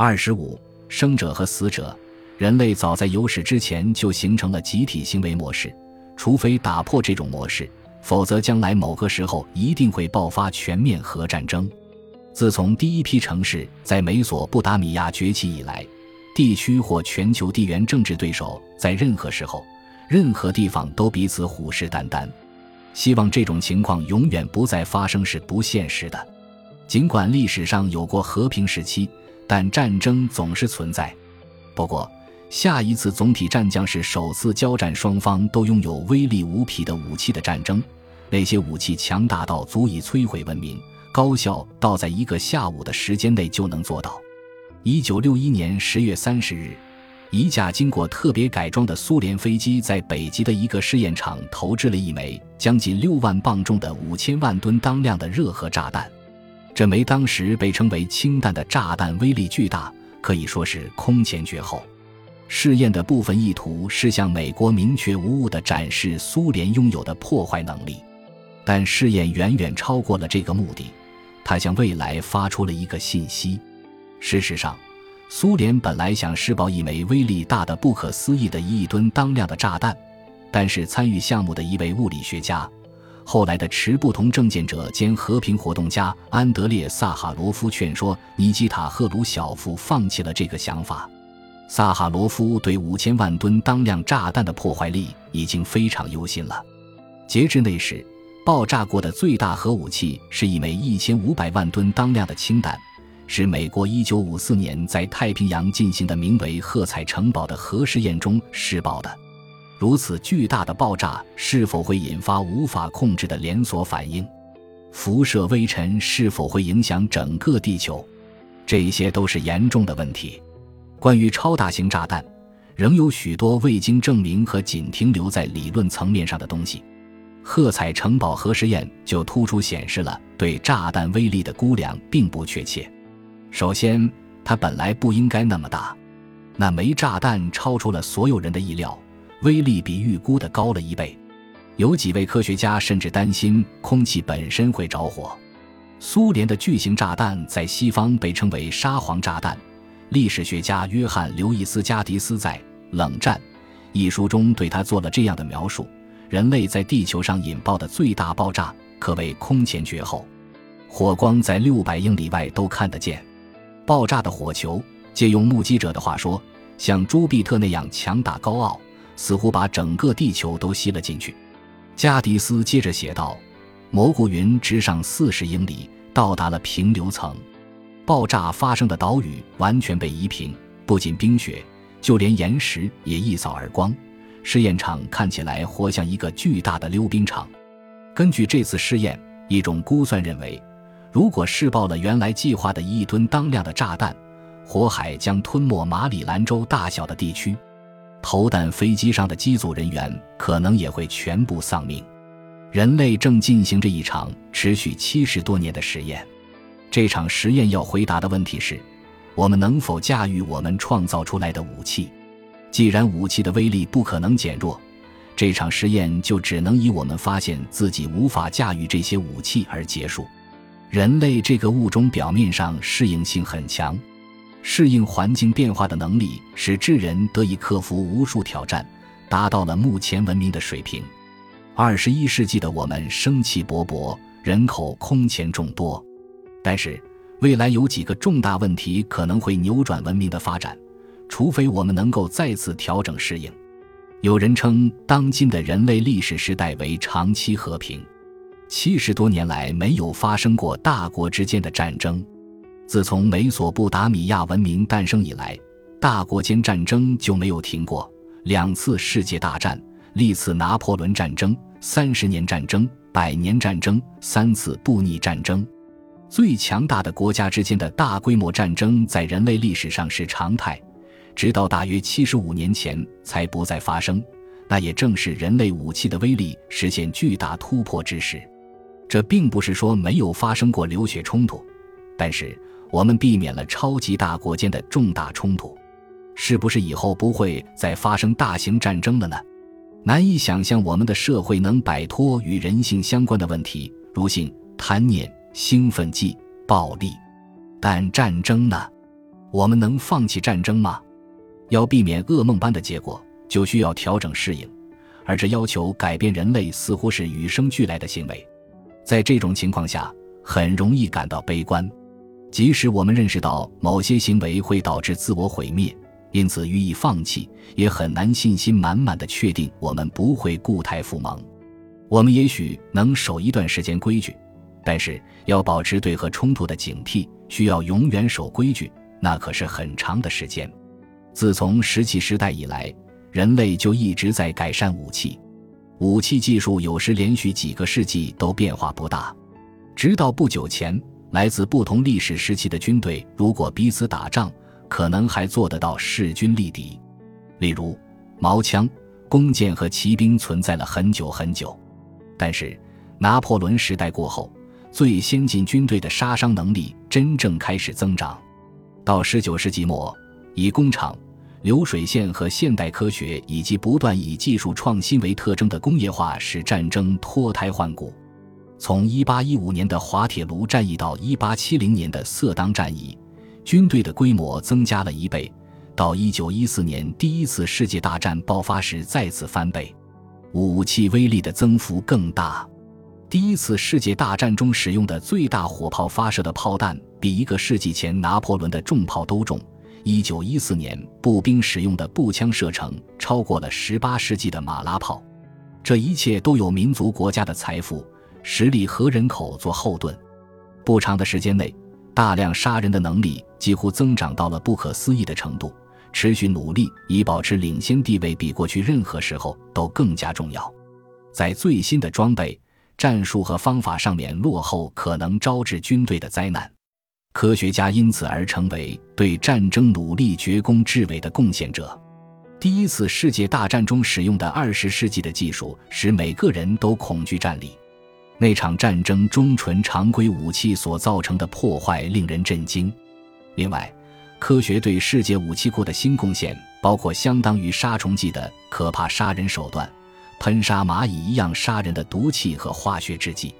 二十五，生者和死者，人类早在有史之前就形成了集体行为模式，除非打破这种模式，否则将来某个时候一定会爆发全面核战争。自从第一批城市在美索不达米亚崛起以来，地区或全球地缘政治对手在任何时候、任何地方都彼此虎视眈眈。希望这种情况永远不再发生是不现实的。尽管历史上有过和平时期，但战争总是存在。不过，下一次总体战将是首次交战双方都拥有威力无匹的武器的战争。那些武器强大到足以摧毁文明。高效到在一个下午的时间内就能做到。一九六一年十月三十日，一架经过特别改装的苏联飞机在北极的一个试验场投掷了一枚将近六万磅重的五千万吨当量的热核炸弹。这枚当时被称为“氢弹”的炸弹威力巨大，可以说是空前绝后。试验的部分意图是向美国明确无误地展示苏联拥有的破坏能力，但试验远远超过了这个目的。他向未来发出了一个信息。事实上，苏联本来想试爆一枚威力大的不可思议的一亿吨当量的炸弹，但是参与项目的一位物理学家，后来的持不同政见者兼和平活动家安德烈·萨哈罗夫劝说尼基塔·赫鲁晓夫放弃了这个想法。萨哈罗夫对五千万吨当量炸弹的破坏力已经非常忧心了。截至那时。爆炸过的最大核武器是一枚一千五百万吨当量的氢弹，是美国一九五四年在太平洋进行的名为“喝彩城堡”的核试验中试爆的。如此巨大的爆炸是否会引发无法控制的连锁反应？辐射微尘是否会影响整个地球？这些都是严重的问题。关于超大型炸弹，仍有许多未经证明和仅停留在理论层面上的东西。喝彩城堡核实验就突出显示了对炸弹威力的估量并不确切。首先，它本来不应该那么大。那枚炸弹超出了所有人的意料，威力比预估的高了一倍。有几位科学家甚至担心空气本身会着火。苏联的巨型炸弹在西方被称为“沙皇炸弹”。历史学家约翰·刘易斯·加迪斯在《冷战》一书中对他做了这样的描述。人类在地球上引爆的最大爆炸可谓空前绝后，火光在六百英里外都看得见。爆炸的火球，借用目击者的话说，像朱庇特那样强大高傲，似乎把整个地球都吸了进去。加迪斯接着写道：“蘑菇云直上四十英里，到达了平流层。爆炸发生的岛屿完全被夷平，不仅冰雪，就连岩石也一扫而光。”试验场看起来活像一个巨大的溜冰场。根据这次试验，一种估算认为，如果试爆了原来计划的一亿吨当量的炸弹，火海将吞没马里兰州大小的地区，投弹飞机上的机组人员可能也会全部丧命。人类正进行着一场持续七十多年的实验。这场实验要回答的问题是：我们能否驾驭我们创造出来的武器？既然武器的威力不可能减弱，这场实验就只能以我们发现自己无法驾驭这些武器而结束。人类这个物种表面上适应性很强，适应环境变化的能力使智人得以克服无数挑战，达到了目前文明的水平。二十一世纪的我们生气勃勃，人口空前众多，但是未来有几个重大问题可能会扭转文明的发展。除非我们能够再次调整适应，有人称当今的人类历史时代为长期和平。七十多年来没有发生过大国之间的战争。自从美索不达米亚文明诞生以来，大国间战争就没有停过。两次世界大战、历次拿破仑战争、三十年战争、百年战争、三次布匿战争，最强大的国家之间的大规模战争在人类历史上是常态。直到大约七十五年前才不再发生，那也正是人类武器的威力实现巨大突破之时。这并不是说没有发生过流血冲突，但是我们避免了超级大国间的重大冲突。是不是以后不会再发生大型战争了呢？难以想象我们的社会能摆脱与人性相关的问题，如性、贪念、兴奋剂、暴力。但战争呢？我们能放弃战争吗？要避免噩梦般的结果，就需要调整适应，而这要求改变人类似乎是与生俱来的行为。在这种情况下，很容易感到悲观。即使我们认识到某些行为会导致自我毁灭，因此予以放弃，也很难信心满满的确定我们不会固态复萌。我们也许能守一段时间规矩，但是要保持对和冲突的警惕，需要永远守规矩，那可是很长的时间。自从石器时代以来，人类就一直在改善武器。武器技术有时连续几个世纪都变化不大，直到不久前，来自不同历史时期的军队如果彼此打仗，可能还做得到势均力敌。例如，矛枪、弓箭和骑兵存在了很久很久，但是拿破仑时代过后，最先进军队的杀伤能力真正开始增长。到十九世纪末，以工厂。流水线和现代科学以及不断以技术创新为特征的工业化，使战争脱胎换骨。从1815年的滑铁卢战役到1870年的色当战役，军队的规模增加了一倍。到1914年第一次世界大战爆发时，再次翻倍，武器威力的增幅更大。第一次世界大战中使用的最大火炮发射的炮弹，比一个世纪前拿破仑的重炮都重。一九一四年，步兵使用的步枪射程超过了十八世纪的马拉炮。这一切都有民族国家的财富、实力和人口做后盾。不长的时间内，大量杀人的能力几乎增长到了不可思议的程度。持续努力以保持领先地位，比过去任何时候都更加重要。在最新的装备、战术和方法上面落后，可能招致军队的灾难。科学家因此而成为对战争努力绝功至伟的贡献者。第一次世界大战中使用的二十世纪的技术，使每个人都恐惧战力。那场战争中纯常规武器所造成的破坏令人震惊。另外，科学对世界武器库的新贡献，包括相当于杀虫剂的可怕杀人手段，喷杀蚂蚁一样杀人的毒气和化学制剂。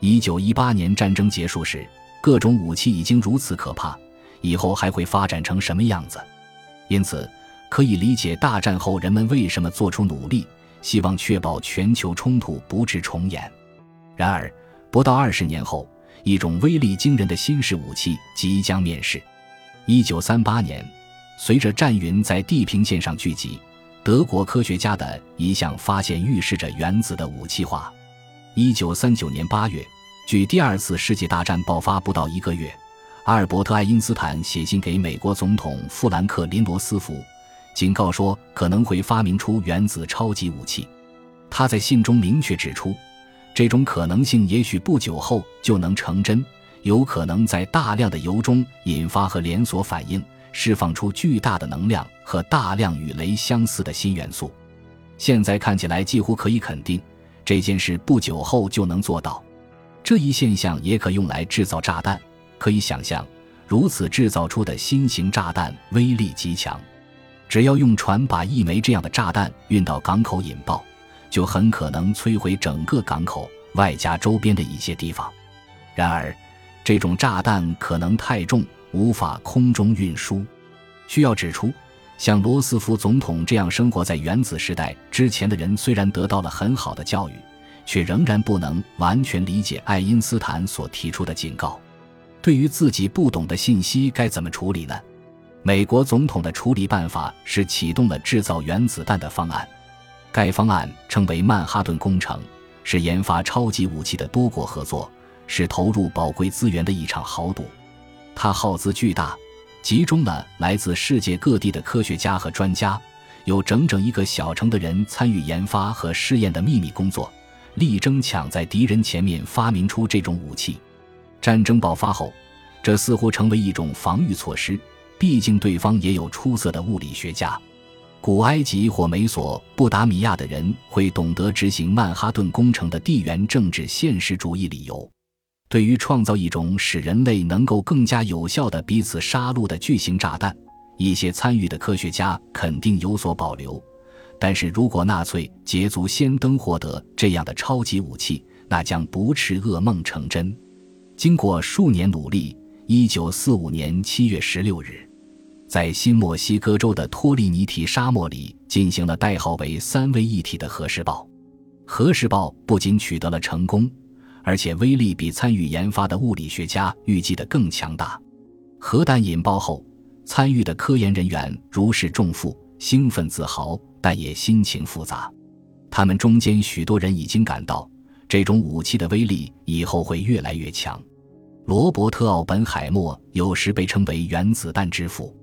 一九一八年战争结束时。各种武器已经如此可怕，以后还会发展成什么样子？因此，可以理解大战后人们为什么做出努力，希望确保全球冲突不致重演。然而，不到二十年后，一种威力惊人的新式武器即将面世。一九三八年，随着战云在地平线上聚集，德国科学家的一项发现预示着原子的武器化。一九三九年八月。距第二次世界大战爆发不到一个月，阿尔伯特·爱因斯坦写信给美国总统富兰克林·罗斯福，警告说可能会发明出原子超级武器。他在信中明确指出，这种可能性也许不久后就能成真，有可能在大量的铀中引发和连锁反应，释放出巨大的能量和大量与镭相似的新元素。现在看起来几乎可以肯定，这件事不久后就能做到。这一现象也可用来制造炸弹。可以想象，如此制造出的新型炸弹威力极强。只要用船把一枚这样的炸弹运到港口引爆，就很可能摧毁整个港口，外加周边的一些地方。然而，这种炸弹可能太重，无法空中运输。需要指出，像罗斯福总统这样生活在原子时代之前的人，虽然得到了很好的教育。却仍然不能完全理解爱因斯坦所提出的警告。对于自己不懂的信息该怎么处理呢？美国总统的处理办法是启动了制造原子弹的方案。该方案称为曼哈顿工程，是研发超级武器的多国合作，是投入宝贵资源的一场豪赌。它耗资巨大，集中了来自世界各地的科学家和专家，有整整一个小城的人参与研发和试验的秘密工作。力争抢在敌人前面发明出这种武器。战争爆发后，这似乎成为一种防御措施。毕竟对方也有出色的物理学家。古埃及或美索不达米亚的人会懂得执行曼哈顿工程的地缘政治现实主义理由。对于创造一种使人类能够更加有效的彼此杀戮的巨型炸弹，一些参与的科学家肯定有所保留。但是如果纳粹捷足先登获得这样的超级武器，那将不啻噩梦成真。经过数年努力，一九四五年七月十六日，在新墨西哥州的托利尼提沙漠里进行了代号为“三位一体”的核试爆。核试爆不仅取得了成功，而且威力比参与研发的物理学家预计的更强大。核弹引爆后，参与的科研人员如释重负，兴奋自豪，但也心情复杂。他们中间许多人已经感到，这种武器的威力以后会越来越强。罗伯特·奥本海默有时被称为“原子弹之父”。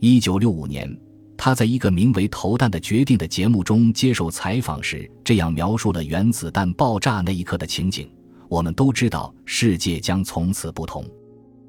一九六五年，他在一个名为《投弹的决定》的节目中接受采访时，这样描述了原子弹爆炸那一刻的情景：“我们都知道，世界将从此不同。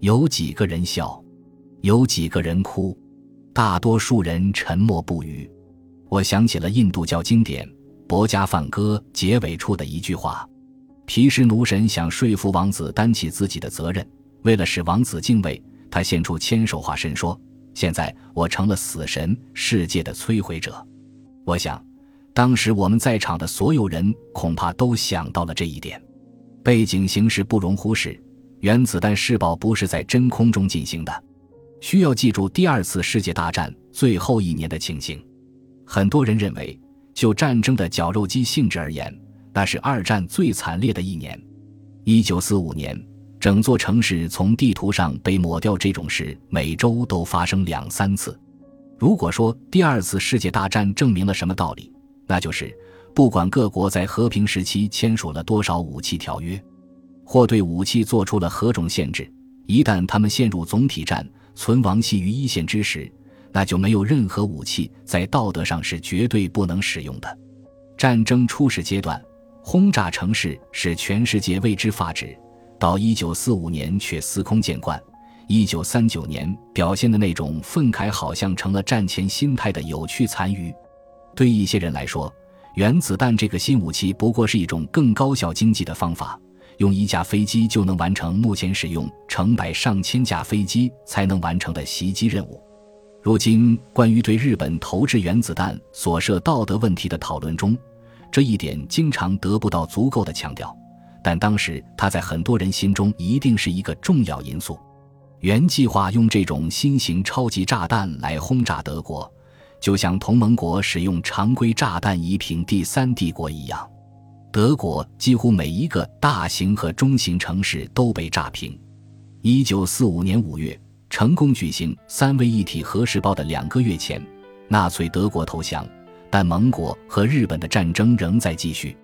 有几个人笑，有几个人哭，大多数人沉默不语。”我想起了印度教经典《博加梵歌》结尾处的一句话。毗湿奴神想说服王子担起自己的责任，为了使王子敬畏他，献出千手化身，说：“现在我成了死神，世界的摧毁者。”我想，当时我们在场的所有人恐怕都想到了这一点。背景形势不容忽视，原子弹试爆不是在真空中进行的，需要记住第二次世界大战最后一年的情形。很多人认为，就战争的绞肉机性质而言。那是二战最惨烈的一年，一九四五年，整座城市从地图上被抹掉。这种事每周都发生两三次。如果说第二次世界大战证明了什么道理，那就是不管各国在和平时期签署了多少武器条约，或对武器做出了何种限制，一旦他们陷入总体战，存亡系于一线之时，那就没有任何武器在道德上是绝对不能使用的。战争初始阶段。轰炸城市使全世界为之发指，到一九四五年却司空见惯。一九三九年表现的那种愤慨，好像成了战前心态的有趣残余。对一些人来说，原子弹这个新武器不过是一种更高效经济的方法，用一架飞机就能完成目前使用成百上千架飞机才能完成的袭击任务。如今，关于对日本投掷原子弹所涉道德问题的讨论中，这一点经常得不到足够的强调，但当时他在很多人心中一定是一个重要因素。原计划用这种新型超级炸弹来轰炸德国，就像同盟国使用常规炸弹夷平第三帝国一样。德国几乎每一个大型和中型城市都被炸平。一九四五年五月，成功举行三位一体核试爆的两个月前，纳粹德国投降。但盟国和日本的战争仍在继续。